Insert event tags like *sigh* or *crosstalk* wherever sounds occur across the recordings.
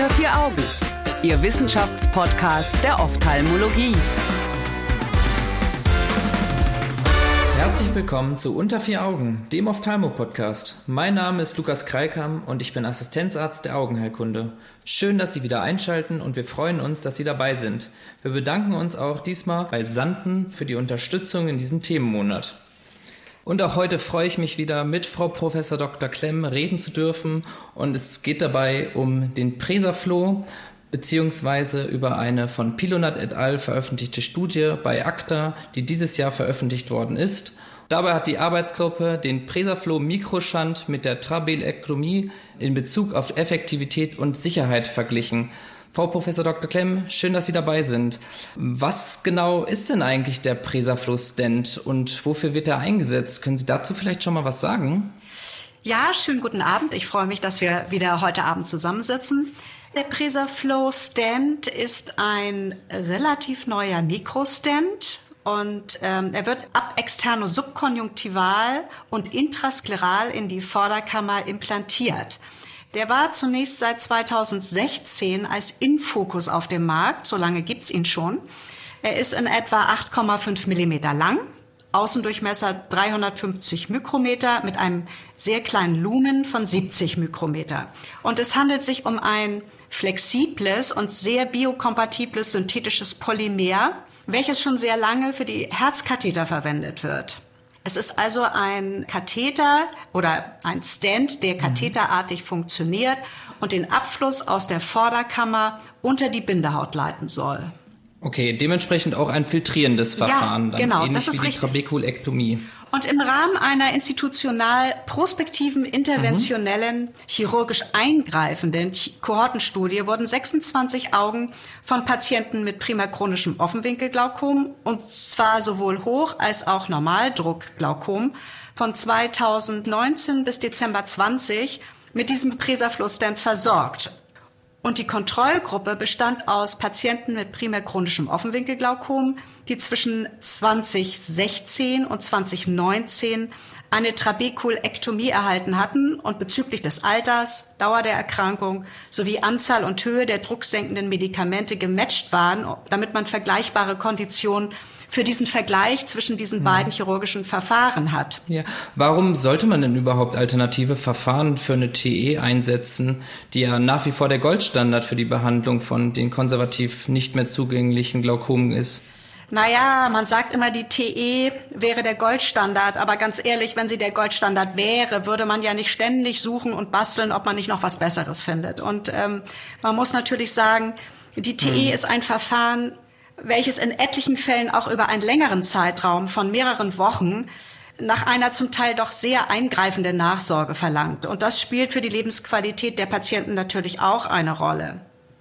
Unter vier Augen, Ihr Wissenschaftspodcast der Ophthalmologie. Herzlich willkommen zu Unter vier Augen, dem Ophthalmo-Podcast. Mein Name ist Lukas Kreikam und ich bin Assistenzarzt der Augenheilkunde. Schön, dass Sie wieder einschalten und wir freuen uns, dass Sie dabei sind. Wir bedanken uns auch diesmal bei Sanden für die Unterstützung in diesem Themenmonat. Und auch heute freue ich mich wieder mit Frau Professor Dr. Klemm reden zu dürfen. Und es geht dabei um den Presaflow beziehungsweise über eine von Pilonat et al. veröffentlichte Studie bei ACTA, die dieses Jahr veröffentlicht worden ist. Dabei hat die Arbeitsgruppe den Presaflow Mikroschand mit der Trabelektomie in Bezug auf Effektivität und Sicherheit verglichen. Frau Professor Dr. Klemm, schön, dass Sie dabei sind. Was genau ist denn eigentlich der Presaflow-Stent und wofür wird er eingesetzt? Können Sie dazu vielleicht schon mal was sagen? Ja, schönen guten Abend. Ich freue mich, dass wir wieder heute Abend zusammensitzen. Der Presaflow Stand ist ein relativ neuer Mikrostent und ähm, er wird ab externo subkonjunktival und intraskleral in die Vorderkammer implantiert. Der war zunächst seit 2016 als Infokus auf dem Markt, so lange gibt's ihn schon. Er ist in etwa 8,5 Millimeter lang, Außendurchmesser 350 Mikrometer mit einem sehr kleinen Lumen von 70 Mikrometer. Und es handelt sich um ein flexibles und sehr biokompatibles synthetisches Polymer, welches schon sehr lange für die Herzkatheter verwendet wird. Es ist also ein Katheter oder ein Stand, der katheterartig funktioniert und den Abfluss aus der Vorderkammer unter die Bindehaut leiten soll. Okay, dementsprechend auch ein filtrierendes Verfahren, ja, genau, ähnlich das ist richtig. Trabekulektomie. Und im Rahmen einer institutional prospektiven, interventionellen, chirurgisch eingreifenden Kohortenstudie wurden 26 Augen von Patienten mit primächronischem Offenwinkelglaukom und zwar sowohl Hoch- als auch Normaldruckglaukom von 2019 bis Dezember 20 mit diesem Presaflow-Stent versorgt. Und die Kontrollgruppe bestand aus Patienten mit primär chronischem Offenwinkelglaukom, die zwischen 2016 und 2019 eine Trabekulektomie erhalten hatten und bezüglich des Alters, Dauer der Erkrankung sowie Anzahl und Höhe der drucksenkenden Medikamente gematcht waren, damit man vergleichbare Konditionen für diesen Vergleich zwischen diesen beiden chirurgischen Verfahren hat. Ja. Warum sollte man denn überhaupt alternative Verfahren für eine TE einsetzen, die ja nach wie vor der Goldstandard für die Behandlung von den konservativ nicht mehr zugänglichen Glaukomen ist? Naja, man sagt immer, die TE wäre der Goldstandard, aber ganz ehrlich, wenn sie der Goldstandard wäre, würde man ja nicht ständig suchen und basteln, ob man nicht noch was Besseres findet. Und ähm, man muss natürlich sagen, die TE hm. ist ein Verfahren, welches in etlichen Fällen auch über einen längeren Zeitraum von mehreren Wochen nach einer zum Teil doch sehr eingreifenden Nachsorge verlangt. Und das spielt für die Lebensqualität der Patienten natürlich auch eine Rolle.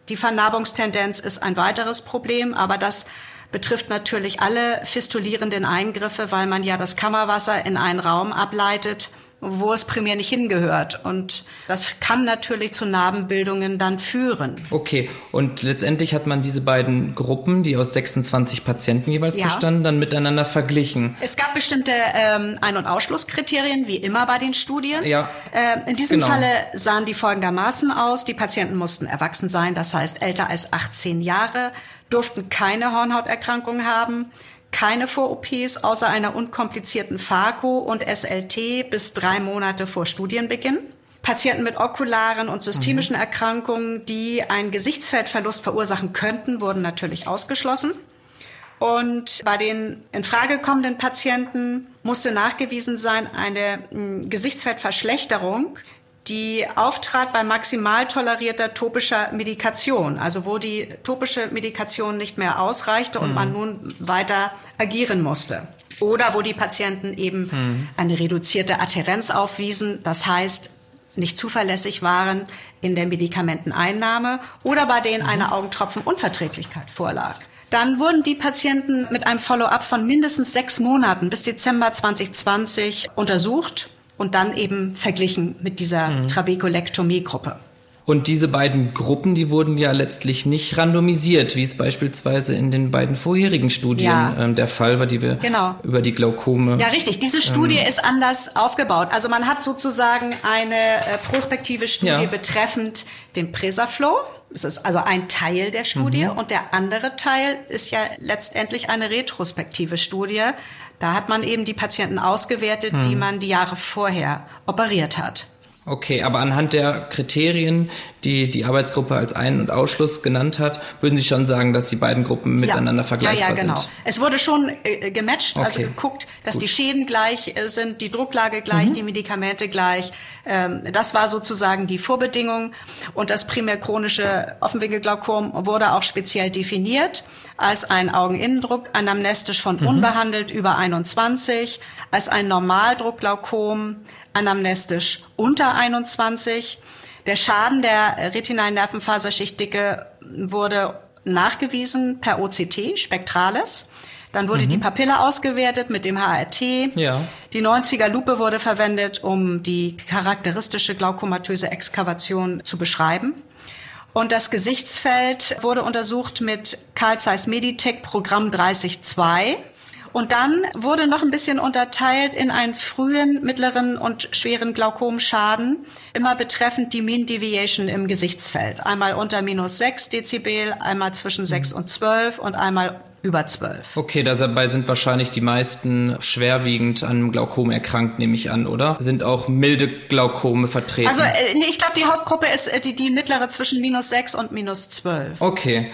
Die Vernarbungstendenz ist ein weiteres Problem, aber das betrifft natürlich alle fistulierenden Eingriffe, weil man ja das Kammerwasser in einen Raum ableitet, wo es primär nicht hingehört. Und das kann natürlich zu Narbenbildungen dann führen. Okay, und letztendlich hat man diese beiden Gruppen, die aus 26 Patienten jeweils Ja. bestanden, dann miteinander verglichen. Es gab bestimmte ähm, Ein- und Ausschlusskriterien, wie immer bei den Studien. Ja, Äh, in diesem genau. Falle sahen die folgendermaßen aus. Die Patienten mussten erwachsen sein, das heißt älter als 18 Jahre, durften keine Hornhauterkrankung haben, keine Vor-OPs außer einer unkomplizierten Phaco und SLT bis drei Monate vor Studienbeginn. Patienten mit okularen und systemischen Erkrankungen, die einen Gesichtsfeldverlust verursachen könnten, wurden natürlich ausgeschlossen. Und bei den in Frage kommenden Patienten musste nachgewiesen sein eine mh, Gesichtsfeldverschlechterung, die auftrat bei maximal tolerierter topischer Medikation, also wo die topische Medikation nicht mehr ausreichte und man nun weiter agieren musste. Oder wo die Patienten eben eine reduzierte Adhärenz aufwiesen, das heißt nicht zuverlässig waren in der Medikamenteneinnahme oder bei denen eine Augentropfenunverträglichkeit vorlag. Dann wurden die Patienten mit einem Follow-up von mindestens sechs Monaten bis Dezember 2020 untersucht und dann eben verglichen mit dieser Trabekulektomie-Gruppe. Und diese beiden Gruppen, die wurden ja letztlich nicht randomisiert, wie es beispielsweise in den beiden vorherigen Studien Ja. ähm, der Fall war, die wir Genau. über die Glaukome. Ja, richtig. Diese Studie ist anders aufgebaut. Also man hat sozusagen eine äh, prospektive Studie Ja. betreffend den Presaflow Es ist also ein Teil der Studie mhm. und der andere Teil ist ja letztendlich eine retrospektive Studie. Da hat man eben die Patienten ausgewertet, mhm. die man die Jahre vorher operiert hat. Okay, aber anhand der Kriterien, die die Arbeitsgruppe als Ein- und Ausschluss genannt hat, würden Sie schon sagen, dass die beiden Gruppen ja. miteinander vergleichbar sind? Ja, ja, genau. Sind? Es wurde schon äh, gematcht, also okay. also geguckt, dass Gut. die Schäden gleich äh, sind, die Drucklage gleich, mhm. die Medikamente gleich. Ähm, das war sozusagen die Vorbedingung. Und das primär chronische Offenwinkelglaukom wurde auch speziell definiert als ein Augeninnendruck anamnestisch von mhm. unbehandelt über 21, als ein Normaldruckglaukom anamnestisch unter 21. Der Schaden der retinalen Nervenfaserschichtdicke wurde nachgewiesen per OCT, spektrales. Dann wurde mhm. die Papille ausgewertet mit dem HRT. Ja. Die 90er Lupe wurde verwendet, um die charakteristische glaukomatöse Exkavation zu beschreiben. Und das Gesichtsfeld wurde untersucht mit Carl Zeiss Meditech Programm 30.2. Und dann wurde noch ein bisschen unterteilt in einen frühen, mittleren und schweren Glaukomschaden, immer betreffend die Mean Deviation im Gesichtsfeld. Einmal unter minus 6 Dezibel, einmal zwischen 6 und 12 und einmal über 12. Okay, dabei sind wahrscheinlich die meisten schwerwiegend an Glaukom erkrankt, nehme ich an, oder? Sind auch milde Glaukome vertreten? Also äh, nee, ich glaube, die Hauptgruppe ist äh, die, die mittlere zwischen minus 6 und minus 12. Okay.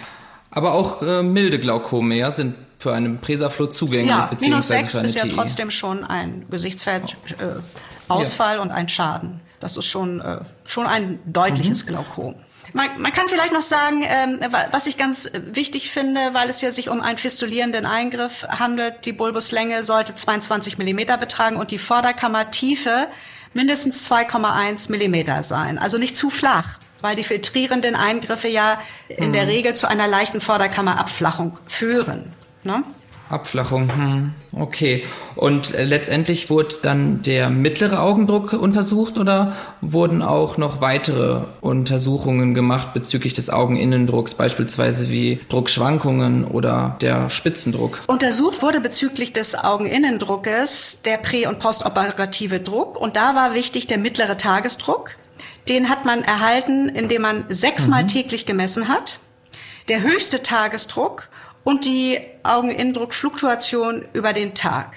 Aber auch äh, milde Glaukome ja, sind für einen Presaflow zugänglich, ja, minus 6 ist ja TI. trotzdem schon ein Gesichtsfeldausfall äh, ja. und ein Schaden. Das ist schon, äh, schon ein deutliches mhm. Glaukom. Man, man, kann vielleicht noch sagen, ähm, was ich ganz wichtig finde, weil es ja sich um einen fistulierenden Eingriff handelt, die Bulbuslänge sollte 22 Millimeter betragen und die Vorderkammertiefe mindestens 2,1 Millimeter sein. Also nicht zu flach weil die filtrierenden Eingriffe ja in der mhm. Regel zu einer leichten Vorderkammerabflachung führen. Ne? Abflachung, hm. okay. Und äh, letztendlich wurde dann der mittlere Augendruck untersucht oder wurden auch noch weitere Untersuchungen gemacht bezüglich des Augeninnendrucks, beispielsweise wie Druckschwankungen oder der Spitzendruck? Untersucht wurde bezüglich des Augeninnendruckes der prä- und postoperative Druck und da war wichtig der mittlere Tagesdruck. Den hat man erhalten, indem man sechsmal mhm. täglich gemessen hat. Der höchste Tagesdruck und die Augeninnendruckfluktuation über den Tag.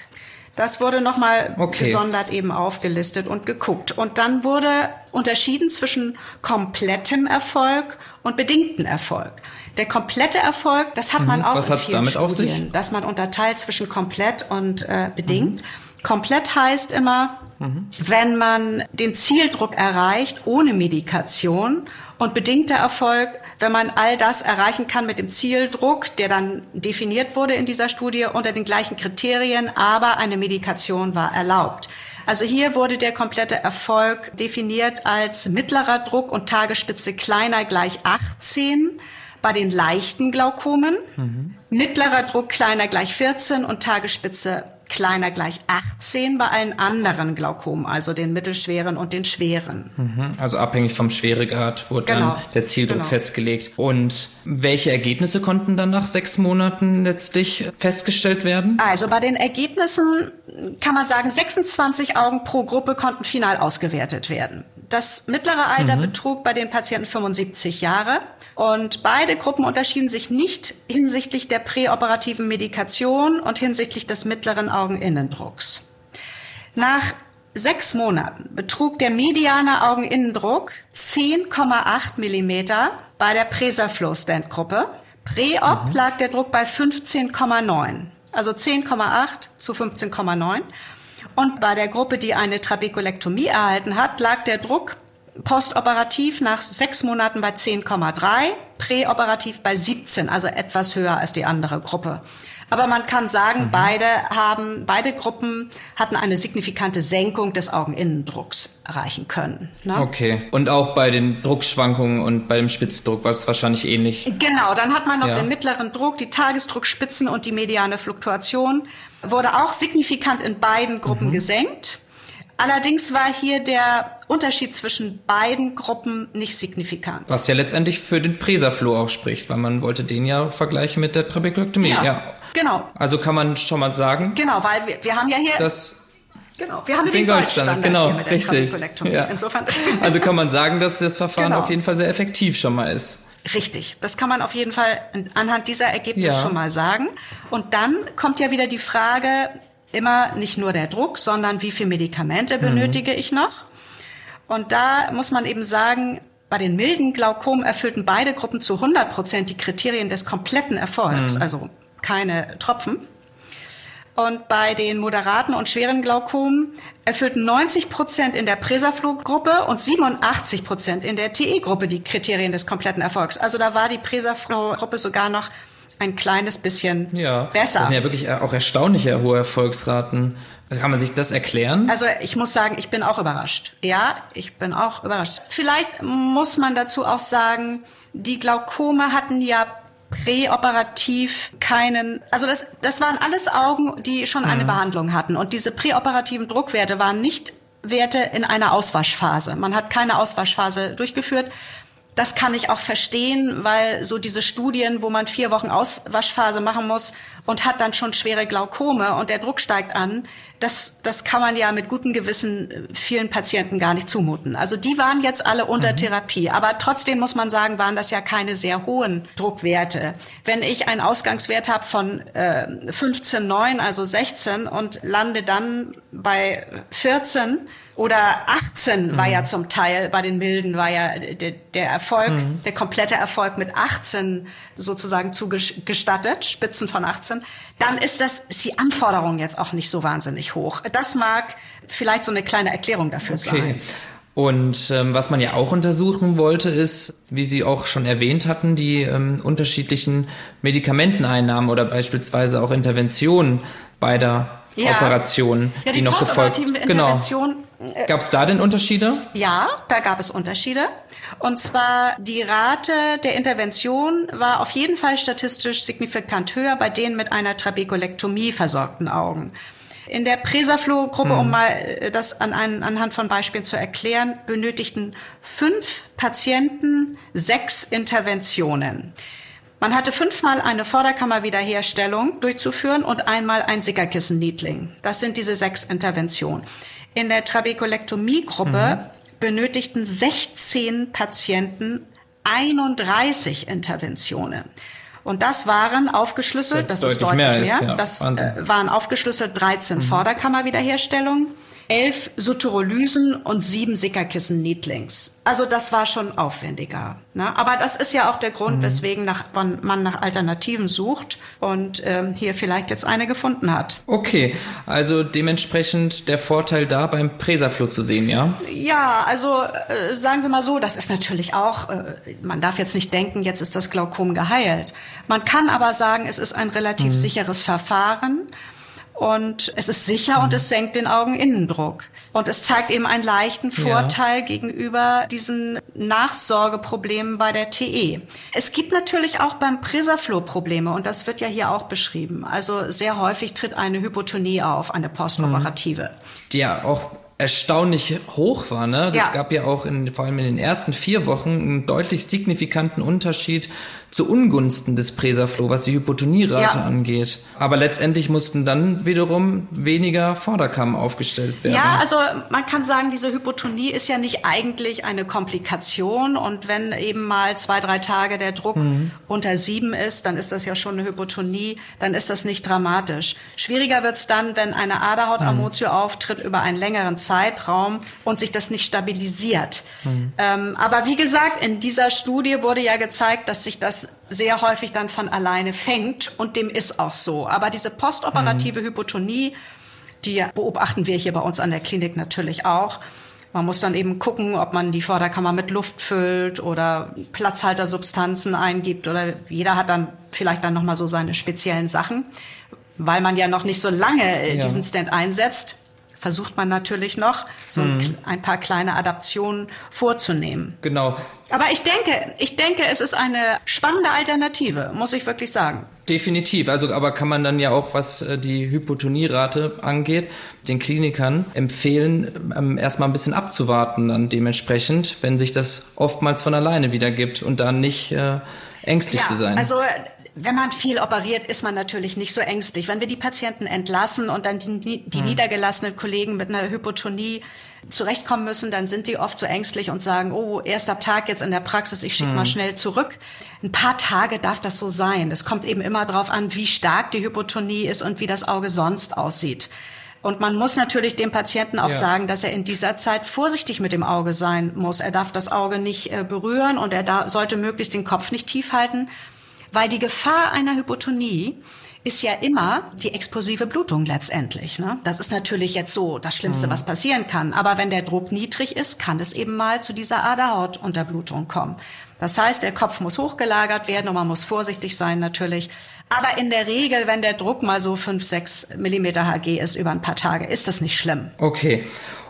Das wurde nochmal okay. gesondert eben aufgelistet und geguckt. Und dann wurde unterschieden zwischen komplettem Erfolg und bedingten Erfolg. Der komplette Erfolg, das hat man mhm. auch Was in vielen damit Studien, auf sich? dass man unterteilt zwischen komplett und äh, bedingt. Mhm. Komplett heißt immer, mhm. wenn man den Zieldruck erreicht ohne Medikation und bedingter Erfolg, wenn man all das erreichen kann mit dem Zieldruck, der dann definiert wurde in dieser Studie unter den gleichen Kriterien, aber eine Medikation war erlaubt. Also hier wurde der komplette Erfolg definiert als mittlerer Druck und Tagesspitze kleiner gleich 18 bei den leichten Glaukomen, mhm. mittlerer Druck kleiner gleich 14 und Tagesspitze kleiner gleich 18 bei allen anderen Glaukomen, also den mittelschweren und den schweren. Mhm. Also abhängig vom Schweregrad wurde genau. dann der Zieldruck genau. festgelegt. Und welche Ergebnisse konnten dann nach sechs Monaten letztlich festgestellt werden? Also bei den Ergebnissen kann man sagen, 26 Augen pro Gruppe konnten final ausgewertet werden. Das mittlere Alter mhm. betrug bei den Patienten 75 Jahre. Und beide Gruppen unterschieden sich nicht hinsichtlich der präoperativen Medikation und hinsichtlich des mittleren Augeninnendrucks. Nach sechs Monaten betrug der mediane Augeninnendruck 10,8 Millimeter bei der Presaflow-Stent-Gruppe. Präop mhm. lag der Druck bei 15,9, also 10,8 zu 15,9. Und bei der Gruppe, die eine Trabekulektomie erhalten hat, lag der Druck postoperativ nach sechs Monaten bei 10,3, präoperativ bei 17, also etwas höher als die andere Gruppe. Aber man kann sagen, mhm. beide haben, beide Gruppen hatten eine signifikante Senkung des Augeninnendrucks erreichen können. Ne? Okay. Und auch bei den Druckschwankungen und bei dem Spitzdruck war es wahrscheinlich ähnlich. Genau. Dann hat man noch ja. den mittleren Druck, die Tagesdruckspitzen und die mediane Fluktuation wurde auch signifikant in beiden Gruppen mhm. gesenkt. Allerdings war hier der Unterschied zwischen beiden Gruppen nicht signifikant. Was ja letztendlich für den Presaflow auch spricht, weil man wollte den ja vergleichen mit der Trabekulektomie. Ja, ja, genau. Also kann man schon mal sagen. Genau, weil wir, wir haben ja hier... Das Genau, wir haben den, den Goldstandard, genau, hier mit richtig. Ja. Insofern. *laughs* Also kann man sagen, dass das Verfahren genau. auf jeden Fall sehr effektiv schon mal ist. Richtig, das kann man auf jeden Fall anhand dieser Ergebnisse ja. schon mal sagen. Und dann kommt ja wieder die Frage, immer nicht nur der Druck, sondern wie viel Medikamente mhm. benötige ich noch? Und da muss man eben sagen, bei den milden Glaukom erfüllten beide Gruppen zu 100 Prozent die Kriterien des kompletten Erfolgs, mhm. also keine Tropfen. Und bei den moderaten und schweren Glaukomen erfüllten 90 Prozent in der Presaflow-Gruppe und 87 Prozent in der TE-Gruppe die Kriterien des kompletten Erfolgs. Also da war die Presaflow-Gruppe sogar noch ein kleines bisschen ja, besser. Das sind ja wirklich auch erstaunliche hohe Erfolgsraten. Also kann man sich das erklären? Also ich muss sagen, ich bin auch überrascht. Ja, ich bin auch überrascht. Vielleicht muss man dazu auch sagen, die Glaukome hatten ja präoperativ keinen, also das, das waren alles Augen, die schon eine mhm. Behandlung hatten. Und diese präoperativen Druckwerte waren nicht Werte in einer Auswaschphase. Man hat keine Auswaschphase durchgeführt. Das kann ich auch verstehen, weil so diese Studien, wo man vier Wochen Auswaschphase machen muss und hat dann schon schwere Glaukome und der Druck steigt an, das, das kann man ja mit gutem Gewissen äh, vielen Patienten gar nicht zumuten. Also die waren jetzt alle unter mhm. Therapie, aber trotzdem muss man sagen, waren das ja keine sehr hohen Druckwerte. Wenn ich einen Ausgangswert habe von äh, 15,9, also 16 und lande dann bei 14, oder 18 mhm. war ja zum Teil, bei den Milden war ja der, der Erfolg, mhm. der komplette Erfolg mit 18 sozusagen zugestattet, Spitzen von 18. Dann ist das, ist die Anforderung jetzt auch nicht so wahnsinnig hoch. Das mag vielleicht so eine kleine Erklärung dafür okay. sein. Und ähm, was man ja auch untersuchen wollte, ist, wie Sie auch schon erwähnt hatten, die ähm, unterschiedlichen Medikamenteneinnahmen oder beispielsweise auch Interventionen beider ja. Operationen, ja, die, die noch gefolgt. Genau. Gab es da denn Unterschiede? Ja, da gab es Unterschiede. Und zwar die Rate der Intervention war auf jeden Fall statistisch signifikant höher bei denen mit einer Trabekulektomie versorgten Augen. In der Presaflow-Gruppe, hm. um mal äh, das an, an, anhand von Beispielen zu erklären, benötigten fünf Patienten sechs Interventionen. Man hatte fünfmal eine Vorderkammerwiederherstellung durchzuführen und einmal ein Sickerkissen-Niedling. Das sind diese sechs Interventionen. In der Trabekulektomie-Gruppe mhm. benötigten 16 Patienten 31 Interventionen. Und das waren aufgeschlüsselt, das, das ist deutlich mehr, mehr. Ist, ja. das äh, waren aufgeschlüsselt 13 mhm. Vorderkammerwiederherstellungen elf Suturolysen und sieben Sickerkissen Needlings. Also das war schon aufwendiger. Ne? Aber das ist ja auch der Grund, mhm. weswegen nach, man nach Alternativen sucht und ähm, hier vielleicht jetzt eine gefunden hat. Okay, also dementsprechend der Vorteil da beim Presaflow zu sehen, ja? Ja, also äh, sagen wir mal so, das ist natürlich auch, äh, man darf jetzt nicht denken, jetzt ist das Glaukom geheilt. Man kann aber sagen, es ist ein relativ mhm. sicheres Verfahren und es ist sicher mhm. und es senkt den Augeninnendruck. Und es zeigt eben einen leichten Vorteil ja. gegenüber diesen Nachsorgeproblemen bei der TE. Es gibt natürlich auch beim Prisaflow Probleme und das wird ja hier auch beschrieben. Also sehr häufig tritt eine Hypotonie auf, eine postoperative. Mhm. Die ja auch erstaunlich hoch war. Ne? Das ja. gab ja auch in, vor allem in den ersten vier Wochen einen deutlich signifikanten Unterschied zu Ungunsten des Presaflow, was die Hypotonierate ja. angeht. Aber letztendlich mussten dann wiederum weniger Vorderkamm aufgestellt werden. Ja, also man kann sagen, diese Hypotonie ist ja nicht eigentlich eine Komplikation. Und wenn eben mal zwei, drei Tage der Druck mhm. unter sieben ist, dann ist das ja schon eine Hypotonie, dann ist das nicht dramatisch. Schwieriger wird's dann, wenn eine Aderhautamotio mhm. auftritt über einen längeren Zeitraum und sich das nicht stabilisiert. Mhm. Ähm, aber wie gesagt, in dieser Studie wurde ja gezeigt, dass sich das sehr häufig dann von alleine fängt und dem ist auch so. Aber diese postoperative mhm. Hypotonie, die beobachten wir hier bei uns an der Klinik natürlich auch. Man muss dann eben gucken, ob man die Vorderkammer mit Luft füllt oder Platzhaltersubstanzen eingibt oder jeder hat dann vielleicht dann noch mal so seine speziellen Sachen, weil man ja noch nicht so lange äh, ja. diesen Stand einsetzt versucht man natürlich noch, so mhm. ein paar kleine Adaptionen vorzunehmen. Genau. Aber ich denke, ich denke, es ist eine spannende Alternative, muss ich wirklich sagen. Definitiv. Also, aber kann man dann ja auch, was äh, die Hypotonierate angeht, den Klinikern empfehlen, ähm, erstmal ein bisschen abzuwarten dann dementsprechend, wenn sich das oftmals von alleine wiedergibt und dann nicht äh, ängstlich ja, zu sein. Also Wenn man viel operiert, ist man natürlich nicht so ängstlich. Wenn wir die Patienten entlassen und dann die, die mhm. niedergelassenen Kollegen mit einer Hypotonie zurechtkommen müssen, dann sind die oft so ängstlich und sagen, oh, erster Tag jetzt in der Praxis, ich schicke mhm. mal schnell zurück. Ein paar Tage darf das so sein. Es kommt eben immer darauf an, wie stark die Hypotonie ist und wie das Auge sonst aussieht. Und man muss natürlich dem Patienten auch ja. sagen, dass er in dieser Zeit vorsichtig mit dem Auge sein muss. Er darf das Auge nicht äh, berühren und er da, sollte möglichst den Kopf nicht tief halten, weil die Gefahr einer Hypotonie ist ja immer die explosive Blutung letztendlich. Ne? Das ist natürlich jetzt so das Schlimmste, mhm. was passieren kann. Aber wenn der Druck niedrig ist, kann es eben mal zu dieser Aderhautunterblutung kommen. Das heißt, der Kopf muss hochgelagert werden und man muss vorsichtig sein natürlich. Aber in der Regel, wenn der Druck mal so 5, 6 Millimeter Hg ist über ein paar Tage, ist das nicht schlimm. Okay.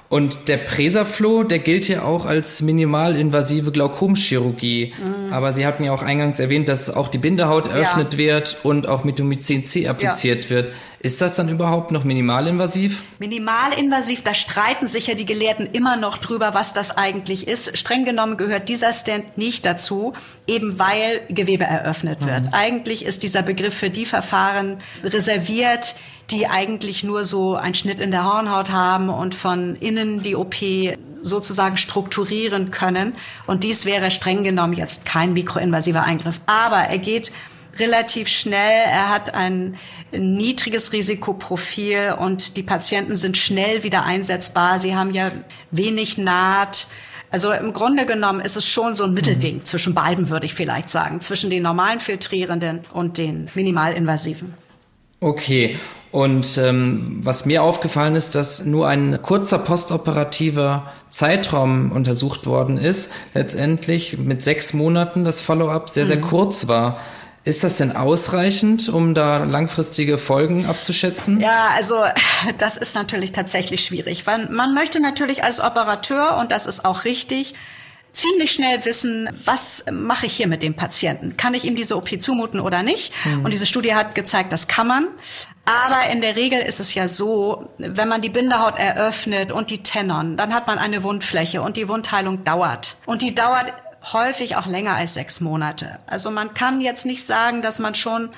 Und der Presaflow, der gilt ja auch als minimalinvasive Glaukomchirurgie. Mhm. Aber Sie hatten ja auch eingangs erwähnt, dass auch die Bindehaut eröffnet ja. wird und auch Mitomycin C appliziert ja. wird. Ist das dann überhaupt noch minimalinvasiv? Minimalinvasiv, da streiten sich ja die Gelehrten immer noch drüber, was das eigentlich ist. Streng genommen gehört dieser Stand nicht dazu, eben weil Gewebe eröffnet wird. Mhm. Eigentlich ist dieser Begriff für die Verfahren reserviert, die eigentlich nur so einen Schnitt in der Hornhaut haben und von innen die OP sozusagen strukturieren können. Und dies wäre streng genommen jetzt kein mikroinvasiver Eingriff. Aber er geht relativ schnell. Er hat ein niedriges Risikoprofil und die Patienten sind schnell wieder einsetzbar. Sie haben ja wenig Naht. Also im Grunde genommen ist es schon so ein Mittelding mhm. zwischen beiden, würde ich vielleicht sagen, zwischen den normalen filtrierenden und den minimalinvasiven. Okay, und ähm, was mir aufgefallen ist, dass nur ein kurzer postoperativer Zeitraum untersucht worden ist, letztendlich mit sechs Monaten das Follow-up sehr, sehr mhm. kurz war. Ist das denn ausreichend, um da langfristige Folgen abzuschätzen? Ja, also das ist natürlich tatsächlich schwierig, weil man möchte natürlich als Operateur, und das ist auch richtig, ziemlich schnell wissen, was mache ich hier mit dem Patienten? Kann ich ihm diese OP zumuten oder nicht? Mhm. Und diese Studie hat gezeigt, das kann man. Aber in der Regel ist es ja so, wenn man die Bindehaut eröffnet und die Tenon, dann hat man eine Wundfläche und die Wundheilung dauert. Und die dauert häufig auch länger als sechs Monate. Also man kann jetzt nicht sagen, dass man schon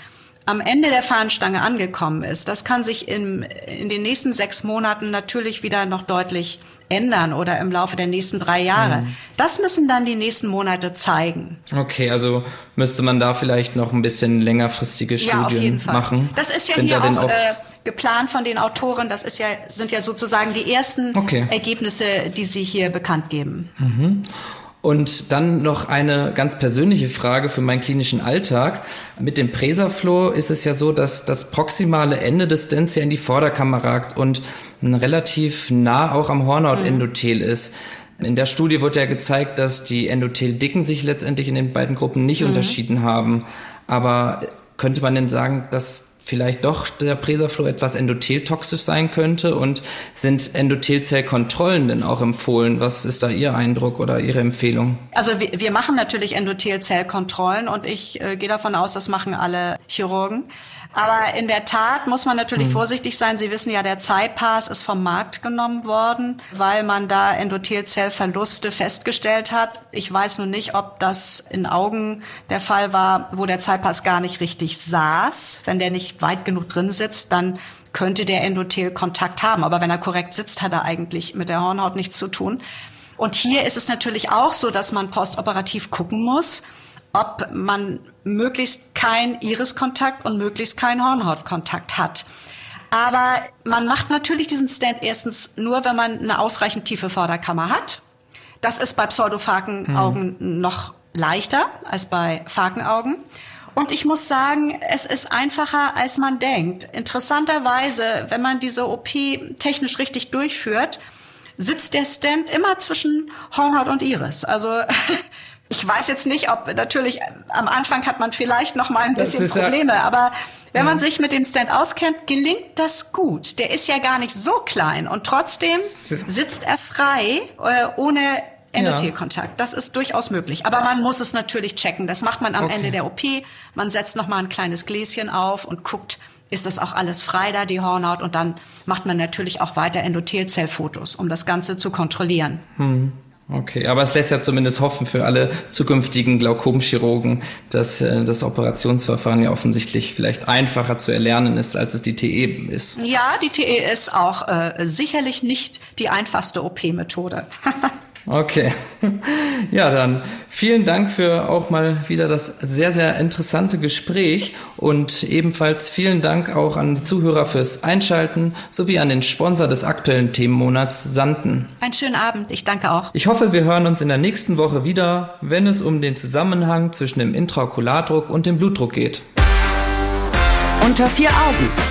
am Ende der Fahnenstange angekommen ist. Das kann sich in, in den nächsten sechs Monaten natürlich wieder noch deutlich ändern oder im Laufe der nächsten drei Jahre. Mhm. Das müssen dann die nächsten Monate zeigen. Okay, also müsste man da vielleicht noch ein bisschen längerfristige Studien ja, auf jeden Fall. machen. Das ist ja Sind hier auch, auch äh, geplant von den Autoren. Das ist ja, sind ja sozusagen die ersten okay. Ergebnisse, die sie hier bekannt geben. Mhm. Und dann noch eine ganz persönliche Frage für meinen klinischen Alltag. Mit dem Presaflow ist es ja so, dass das proximale Ende des Stents ja in die Vorderkammer ragt und relativ nah auch am Hornhautendothel mhm. ist. In der Studie wurde ja gezeigt, dass die Endotheldicken sich letztendlich in den beiden Gruppen nicht mhm. unterschieden haben. Aber könnte man denn sagen, dass vielleicht doch der Presaflow etwas endotheltoxisch sein könnte und sind Endothelzellkontrollen denn auch empfohlen? Was ist da Ihr Eindruck oder Ihre Empfehlung? Also wir, wir machen natürlich Endothelzellkontrollen und ich äh, gehe davon aus, das machen alle Chirurgen. Aber in der Tat muss man natürlich mhm. vorsichtig sein. Sie wissen ja, der Zeitpass ist vom Markt genommen worden, weil man da Endothelzellverluste festgestellt hat. Ich weiß nun nicht, ob das in Augen der Fall war, wo der Zeitpass gar nicht richtig saß. Wenn der nicht weit genug drin sitzt, dann könnte der Endothel Kontakt haben. Aber wenn er korrekt sitzt, hat er eigentlich mit der Hornhaut nichts zu tun. Und hier ist es natürlich auch so, dass man postoperativ gucken muss, ob man möglichst kein Iriskontakt und möglichst keinen Hornhautkontakt hat. Aber man macht natürlich diesen Stand erstens nur, wenn man eine ausreichend tiefe Vorderkammer hat. Das ist bei Pseudophakenaugen mhm. noch leichter als bei Fakenaugen. Und ich muss sagen, es ist einfacher, als man denkt. Interessanterweise, wenn man diese OP technisch richtig durchführt, sitzt der Stand immer zwischen Hornhaut und Iris. Also *laughs* ich weiß jetzt nicht, ob natürlich am Anfang hat man vielleicht noch mal ein bisschen Probleme, ja, aber wenn man sich mit dem Stand auskennt, gelingt das gut. Der ist ja gar nicht so klein und trotzdem sitzt er frei äh, ohne Endothelkontakt. Das ist durchaus möglich. Aber man muss es natürlich checken. Das macht man am okay. Ende der OP. Man setzt noch mal ein kleines Gläschen auf und guckt, ist das auch alles frei da, die Hornhaut? Und dann macht man natürlich auch weiter Endothelzellfotos, um das Ganze zu kontrollieren. Hm. Okay, aber es lässt ja zumindest hoffen für alle zukünftigen Glaukomchirurgen, dass äh, das Operationsverfahren ja offensichtlich vielleicht einfacher zu erlernen ist, als es die TE ist. Ja, die TE ist auch äh, sicherlich nicht die einfachste OP-Methode. *laughs* Okay. *laughs* Ja, dann vielen Dank für auch mal wieder das sehr, sehr interessante Gespräch und ebenfalls vielen Dank auch an die Zuhörer fürs Einschalten sowie an den Sponsor des aktuellen Themenmonats Sanden. Einen schönen Abend. Ich danke auch. Ich hoffe, wir hören uns in der nächsten Woche wieder, wenn es um den Zusammenhang zwischen dem Intraokulardruck und dem Blutdruck geht. Unter vier Augen